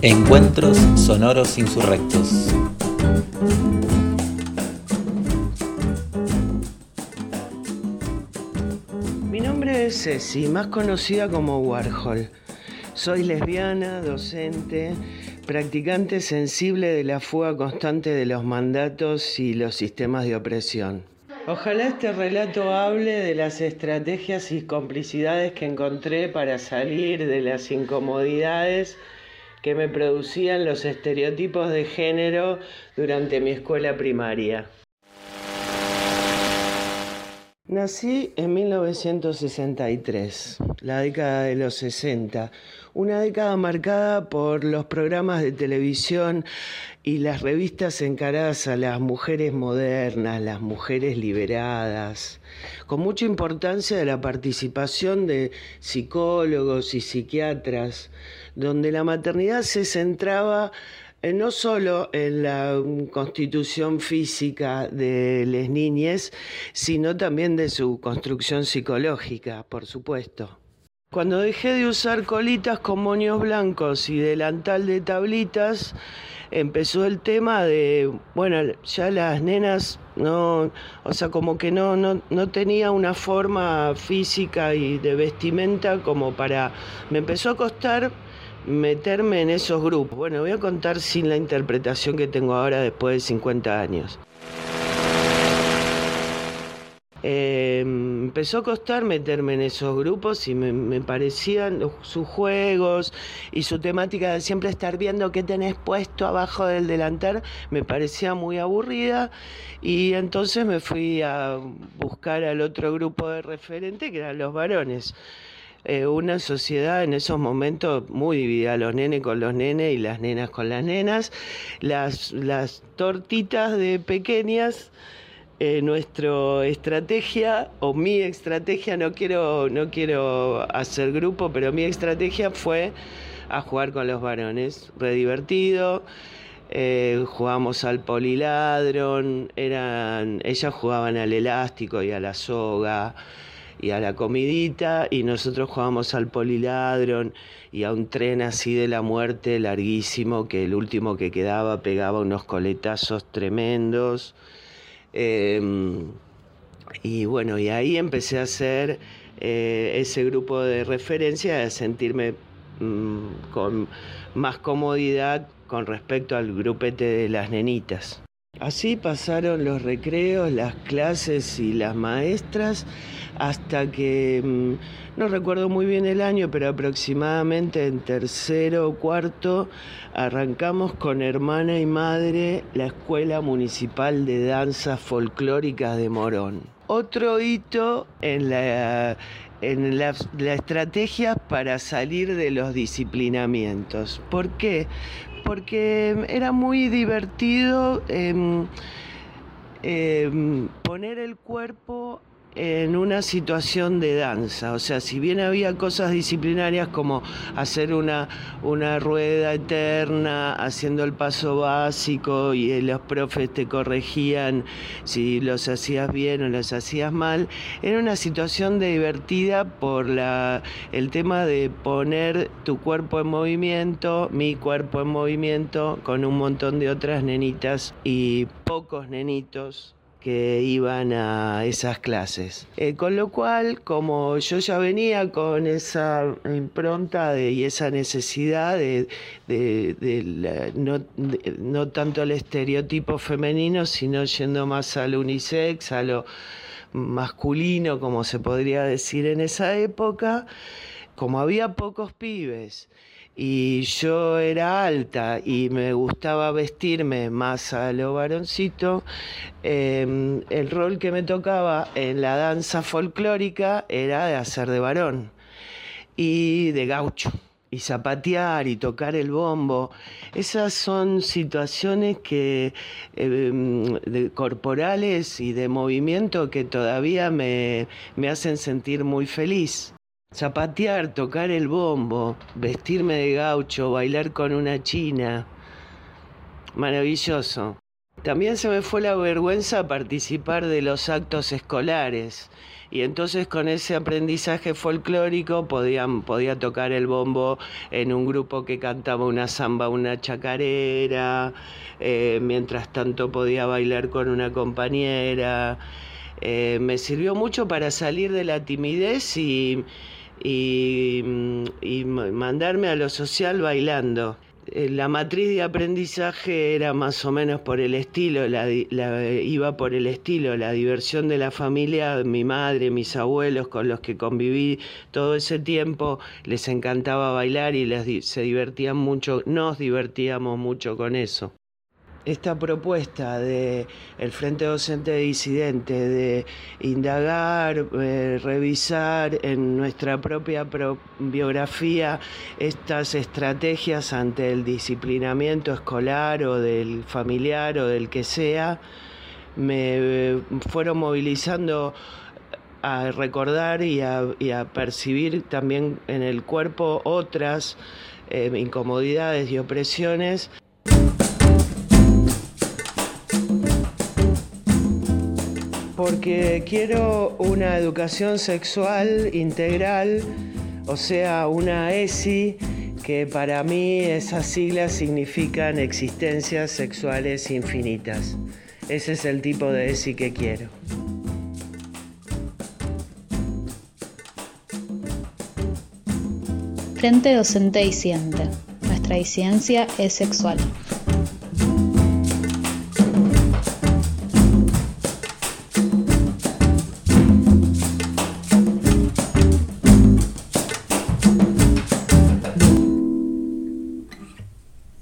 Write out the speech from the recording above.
Encuentros sonoros insurrectos. Mi nombre es Ceci, más conocida como Warhol. Soy lesbiana, docente, practicante sensible de la fuga constante de los mandatos y los sistemas de opresión. Ojalá este relato hable de las estrategias y complicidades que encontré para salir de las incomodidades que me producían los estereotipos de género durante mi escuela primaria. Nací en 1963, la década de los 60, una década marcada por los programas de televisión y las revistas encaradas a las mujeres modernas, las mujeres liberadas, con mucha importancia de la participación de psicólogos y psiquiatras, donde la maternidad se centraba no solo en la constitución física de las niñas, sino también de su construcción psicológica, por supuesto. Cuando dejé de usar colitas con moños blancos y delantal de tablitas, empezó el tema de, bueno, ya las nenas no, o sea, como que no, no, no tenía una forma física y de vestimenta como para, me empezó a costar meterme en esos grupos. Bueno, voy a contar sin la interpretación que tengo ahora después de 50 años. Eh, empezó a costar meterme en esos grupos y me, parecían sus juegos y su temática de siempre estar viendo qué tenés puesto abajo del delantal, me parecía muy aburrida y entonces me fui a buscar al otro grupo de referente que eran los varones. Eh, una sociedad en esos momentos muy dividida, los nenes con los nenes y las nenas con las nenas, las, las tortitas de pequeñas. Eh, nuestra estrategia o mi estrategia, no quiero, no quiero hacer grupo, pero mi estrategia fue a jugar con los varones, re divertido. Eh, jugamos al poliladron, eran, ellas jugaban al elástico y a la soga y a la comidita y nosotros jugábamos al poliladron y a un tren así de la muerte larguísimo que el último que quedaba pegaba unos coletazos tremendos. Em, y bueno, y ahí empecé a hacer eh, ese grupo de referencia, a sentirme mm, con más comodidad con respecto al grupete de las nenitas. Así pasaron los recreos, las clases y las maestras hasta que, mm, no recuerdo muy bien el año, pero aproximadamente en tercero o cuarto, arrancamos con hermana y madre la Escuela Municipal de Danzas Folclóricas de Morón. Otro hito en la, en la, estrategia para salir de los disciplinamientos. ¿Por qué? porque era muy divertido em, em, poner el cuerpo en una situación de danza. O sea, si bien había cosas disciplinarias como hacer una, una rueda eterna, haciendo el paso básico y los profes te corregían si los hacías bien o los hacías mal, era una situación divertida por la, el tema de poner tu cuerpo en movimiento, mi cuerpo en movimiento, con un montón de otras nenitas y pocos nenitos que iban a esas clases. Eh, con lo cual, como yo ya venía con esa impronta de, y esa necesidad de, no, no, tanto el estereotipo femenino, sino yendo más al unisex, a lo masculino, como se podría decir en esa época, como había pocos pibes y yo era alta y me gustaba vestirme más a lo varoncito, em, el rol que me tocaba en la danza folclórica era de hacer de varón y de gaucho y zapatear y tocar el bombo. Esas son situaciones que em, corporales y de movimiento que todavía me hacen sentir muy feliz. Zapatear, tocar el bombo, vestirme de gaucho, bailar con una china. Maravilloso. También se me fue la vergüenza participar de los actos escolares. Y entonces con ese aprendizaje folclórico podía tocar el bombo en un grupo que cantaba una samba, una chacarera, eh, mientras tanto podía bailar con una compañera. Eh, me sirvió mucho para salir de la timidez y, y mandarme a lo social bailando. Eh, la matriz de aprendizaje era más o menos por el estilo, la, iba por el estilo, la diversión de la familia, mi madre, mis abuelos con los que conviví todo ese tiempo, les encantaba bailar y les, se divertían mucho, nos divertíamos mucho con eso esta propuesta de el Frente Docente Disidente de indagar, eh, revisar en nuestra propia biografía estas estrategias ante el disciplinamiento escolar o del familiar o del que sea, me fueron movilizando a recordar y a, percibir también en el cuerpo otras eh, incomodidades y opresiones porque quiero una educación sexual integral, o sea, una ESI, que para mí esas siglas significan existencias sexuales infinitas. Ese es el tipo de ESI que quiero. Frente docente y Nuestra disidencia es sexual.